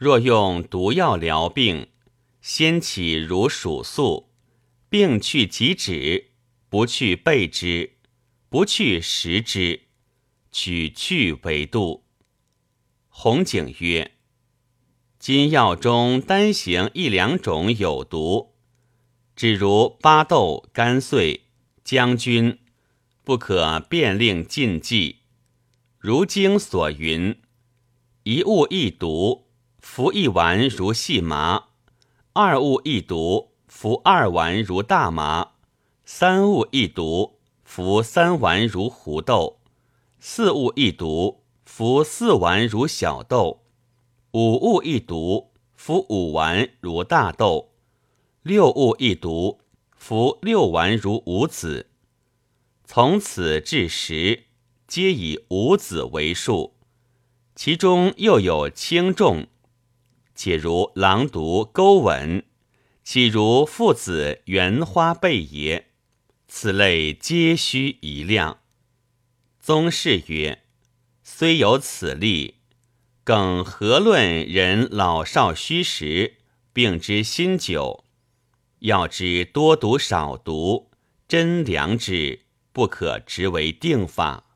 若用毒药疗病，先起如鼠宿，病去即止，不去备之，不去食之，取去为度。红景曰：今药中单行一两种有毒，只如巴豆、甘遂、将军，不可便令禁忌。如经所云：一物一毒，服一丸如细麻；二物一毒，服二丸如大麻；三物一毒，服三丸如胡豆；四物一毒，服四丸如小豆；五物一毒，服五丸如大豆；六物一毒，服六丸如五子。从此至十。皆以五子为数，其中又有轻重，且如狼毒钩吻，岂如父子圆花贝也？此类皆须一量。宗室曰：虽有此例，更何论人老少虚实，病之新久？要知多毒少毒，真良之，不可直为定法。